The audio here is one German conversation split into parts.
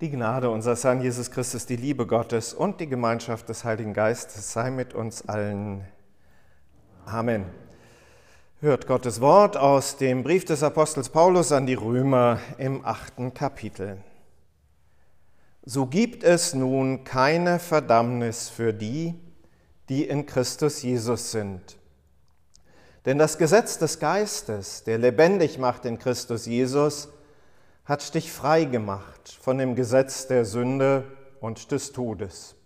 Die Gnade unseres Herrn Jesus Christus, die Liebe Gottes und die Gemeinschaft des Heiligen Geistes sei mit uns allen. Amen. Hört Gottes Wort aus dem Brief des Apostels Paulus an die Römer im achten Kapitel. So gibt es nun keine Verdammnis für die, die in Christus Jesus sind. Denn das Gesetz des Geistes, der lebendig macht in Christus Jesus, hat dich frei gemacht von dem Gesetz der Sünde und des Todes.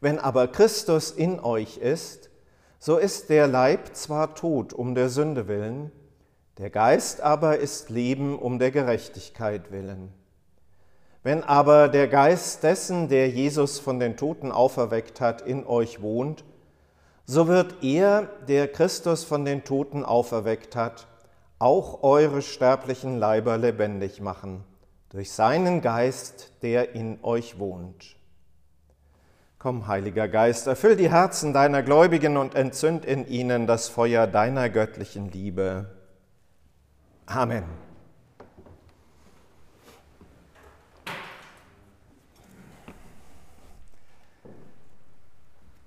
Wenn aber Christus in euch ist, so ist der Leib zwar tot um der Sünde willen, der Geist aber ist Leben um der Gerechtigkeit willen. Wenn aber der Geist dessen, der Jesus von den Toten auferweckt hat, in euch wohnt, so wird er, der Christus von den Toten auferweckt hat, auch eure sterblichen Leiber lebendig machen, durch seinen Geist, der in euch wohnt. Komm, Heiliger Geist, erfüll die Herzen deiner Gläubigen und entzünd in ihnen das Feuer deiner göttlichen Liebe. Amen.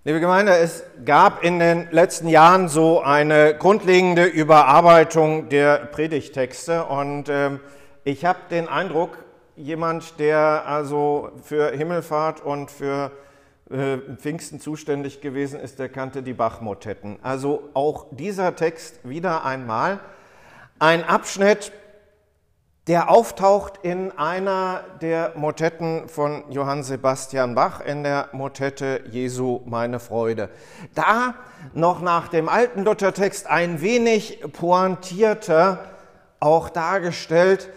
Liebe Gemeinde, es gab in den letzten Jahren so eine grundlegende Überarbeitung der Predigtexte und äh, ich habe den Eindruck, jemand, der also für Himmelfahrt und für äh, Pfingsten zuständig gewesen ist, der kannte die Bachmotetten. Also auch dieser Text wieder einmal ein Abschnitt, der auftaucht in einer der Motetten von Johann Sebastian Bach, in der Motette Jesu meine Freude. Da noch nach dem alten Luthertext ein wenig pointierter auch dargestellt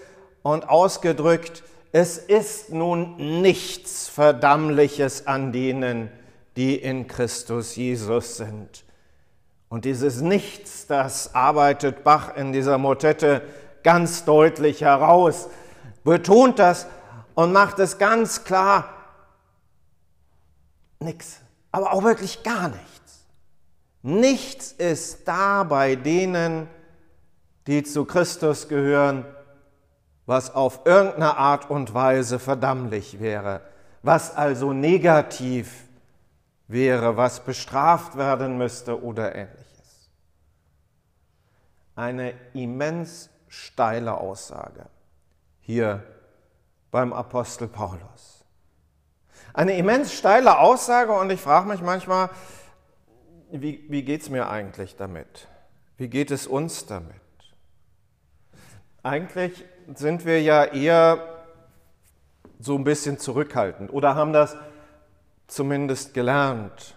und ausgedrückt, es ist nun nichts Verdammliches an denen, die in Christus Jesus sind. Und dieses Nichts, das arbeitet Bach in dieser Motette ganz deutlich heraus, betont das und macht es ganz klar, nichts, aber auch wirklich gar nichts. Nichts ist da bei denen, die zu Christus gehören, was auf irgendeine Art und Weise verdammlich wäre, was also negativ wäre, was bestraft werden müsste oder ähnliches. Eine immens steile Aussage hier beim Apostel Paulus. Eine immens steile Aussage und ich frage mich manchmal, wie, wie geht es mir eigentlich damit? Wie geht es uns damit? Eigentlich sind wir ja eher so ein bisschen zurückhaltend oder haben das zumindest gelernt.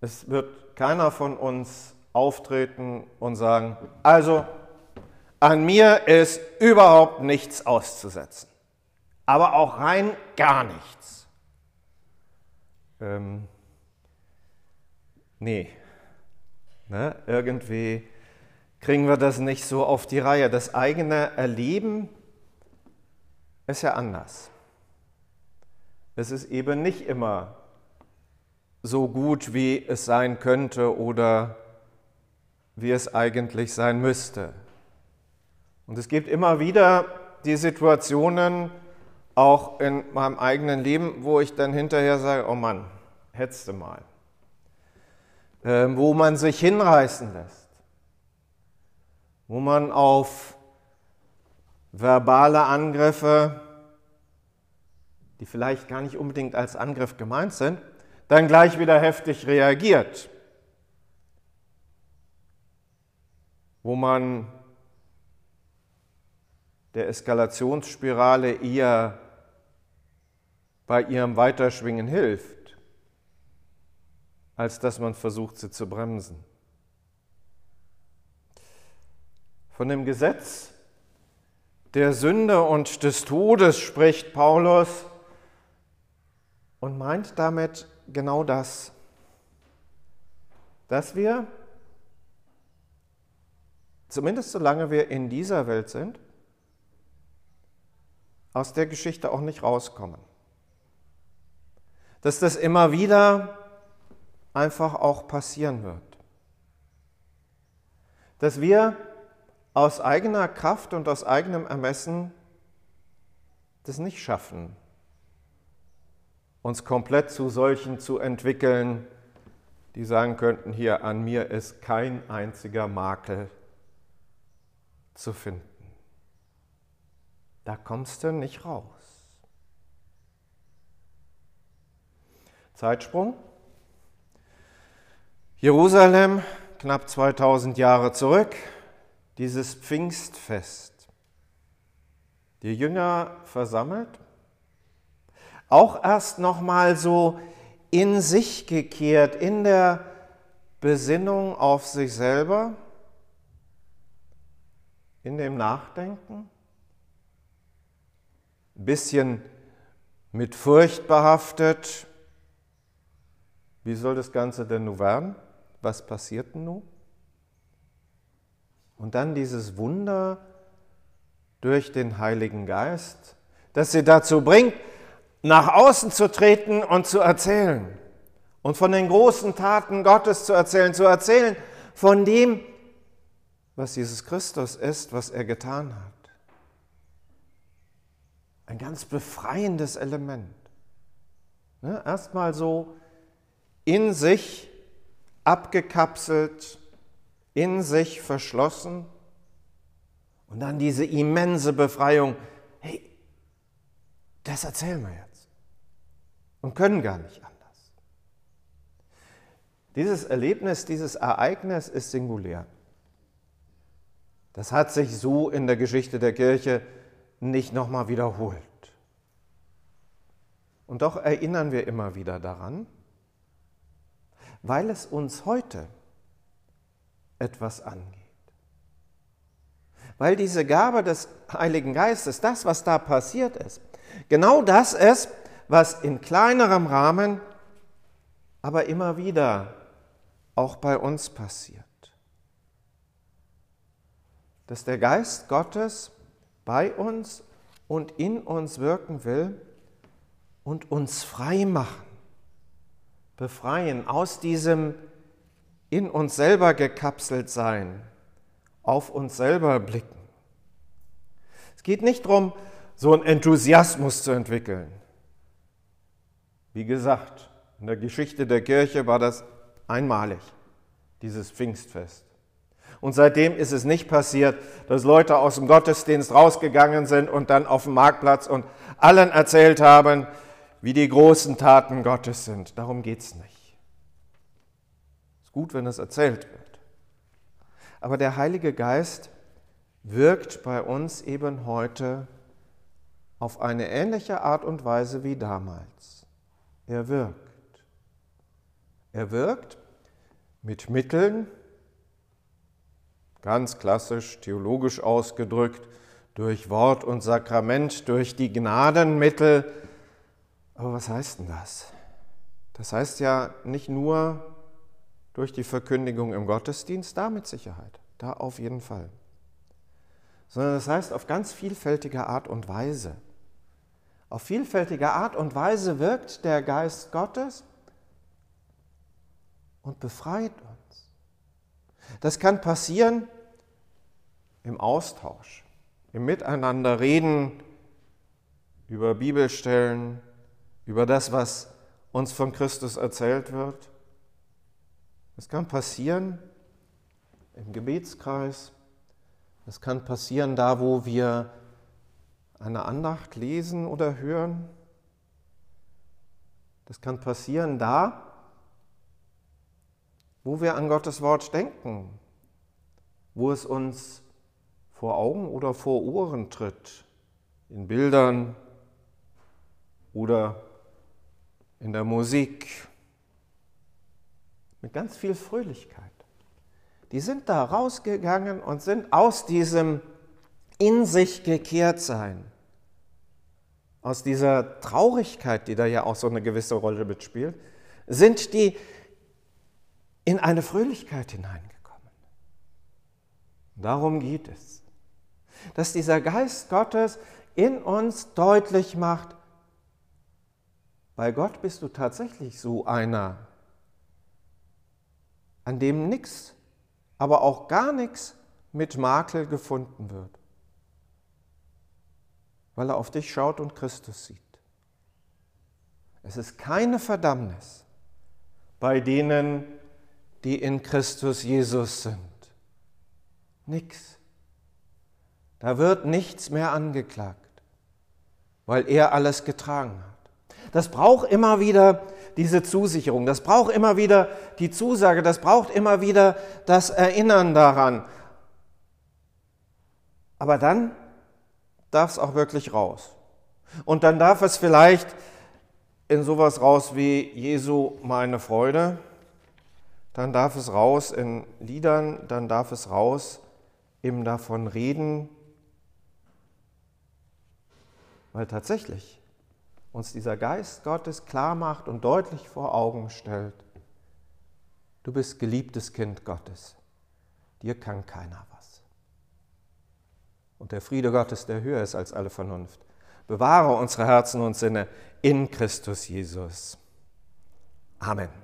Es wird keiner von uns auftreten und sagen, also an mir ist überhaupt nichts auszusetzen, aber auch rein gar nichts. Ähm, nee, ne? irgendwie kriegen wir das nicht so auf die Reihe. Das eigene Erleben ist ja anders. Es ist eben nicht immer so gut, wie es sein könnte oder wie es eigentlich sein müsste. Und es gibt immer wieder die Situationen, auch in meinem eigenen Leben, wo ich dann hinterher sage, oh Mann, du mal. Ähm, wo man sich hinreißen lässt, wo man auf verbale Angriffe, die vielleicht gar nicht unbedingt als Angriff gemeint sind, dann gleich wieder heftig reagiert, wo man der Eskalationsspirale eher bei ihrem Weiterschwingen hilft, als dass man versucht, sie zu bremsen. Von dem Gesetz der Sünde und des Todes spricht Paulus und meint damit genau das, dass wir, zumindest solange wir in dieser Welt sind, aus der Geschichte auch nicht rauskommen. Dass das immer wieder einfach auch passieren wird. Dass wir aus eigener Kraft und aus eigenem Ermessen das nicht schaffen, uns komplett zu solchen zu entwickeln, die sagen könnten, hier an mir ist kein einziger Makel zu finden. Da kommst du nicht raus. Zeitsprung. Jerusalem, knapp 2000 Jahre zurück, dieses Pfingstfest. Die Jünger versammelt, auch erst noch mal so in sich gekehrt, in der Besinnung auf sich selber, in dem Nachdenken, ein bisschen mit Furcht behaftet. Wie soll das Ganze denn nun werden? Was passiert denn nun? Und dann dieses Wunder durch den Heiligen Geist, das sie dazu bringt, nach außen zu treten und zu erzählen und von den großen Taten Gottes zu erzählen, zu erzählen von dem, was Jesus Christus ist, was er getan hat. Ein ganz befreiendes Element. Ne? Erstmal so in sich abgekapselt, in sich verschlossen und dann diese immense Befreiung. Hey, das erzählen wir jetzt und können gar nicht anders. Dieses Erlebnis, dieses Ereignis ist singulär. Das hat sich so in der Geschichte der Kirche nicht nochmal wiederholt. Und doch erinnern wir immer wieder daran, weil es uns heute etwas angeht. Weil diese Gabe des Heiligen Geistes, das, was da passiert ist, genau das ist, was in kleinerem Rahmen, aber immer wieder auch bei uns passiert. Dass der Geist Gottes bei uns und in uns wirken will und uns frei machen, befreien aus diesem in uns selber gekapselt sein, auf uns selber blicken. Es geht nicht darum, so einen Enthusiasmus zu entwickeln, wie gesagt, in der Geschichte der Kirche war das einmalig, dieses Pfingstfest. Und seitdem ist es nicht passiert, dass Leute aus dem Gottesdienst rausgegangen sind und dann auf dem Marktplatz und allen erzählt haben, wie die großen Taten Gottes sind. Darum geht es nicht. Es ist gut, wenn es erzählt wird. Aber der Heilige Geist wirkt bei uns eben heute auf eine ähnliche Art und Weise wie damals. Er wirkt. Er wirkt mit Mitteln, ganz klassisch theologisch ausgedrückt, durch Wort und Sakrament, durch die Gnadenmittel. Aber was heißt denn das? Das heißt ja nicht nur durch die Verkündigung im Gottesdienst, da mit Sicherheit, da auf jeden Fall, sondern das heißt auf ganz vielfältige Art und Weise. Auf vielfältige Art und Weise wirkt der Geist Gottes und befreit uns. Das kann passieren im Austausch, im Miteinander reden über Bibelstellen, über das, was uns von Christus erzählt wird. Es kann passieren im Gebetskreis. Es kann passieren da, wo wir eine Andacht lesen oder hören. Das kann passieren da, wo wir an Gottes Wort denken, wo es uns vor Augen oder vor Ohren tritt, in Bildern oder in der Musik, mit ganz viel Fröhlichkeit. Die sind da rausgegangen und sind aus diesem in sich gekehrt sein aus dieser Traurigkeit, die da ja auch so eine gewisse Rolle mitspielt, sind die in eine Fröhlichkeit hineingekommen. Darum geht es, dass dieser Geist Gottes in uns deutlich macht, bei Gott bist du tatsächlich so einer, an dem nichts, aber auch gar nichts mit Makel gefunden wird. weil er auf dich schaut und Christus sieht. Es ist keine Verdammnis bei denen, die in Christus Jesus sind. Nix. Da wird nichts mehr angeklagt, weil er alles getragen hat. Das braucht immer wieder diese Zusicherung, das braucht immer wieder die Zusage, das braucht immer wieder das Erinnern daran. Aber dann darf es auch wirklich raus. Und dann darf es vielleicht in sowas raus wie Jesu meine Freude, dann darf es raus in Liedern, dann darf es raus im davon reden, weil tatsächlich uns dieser Geist Gottes klar macht und deutlich vor Augen stellt, du bist geliebtes Kind Gottes, dir kann keiner was. Und der Friede Gottes, der höher ist als alle Vernunft, bewahre unsere Herzen und Sinne in Christus Jesus. Amen.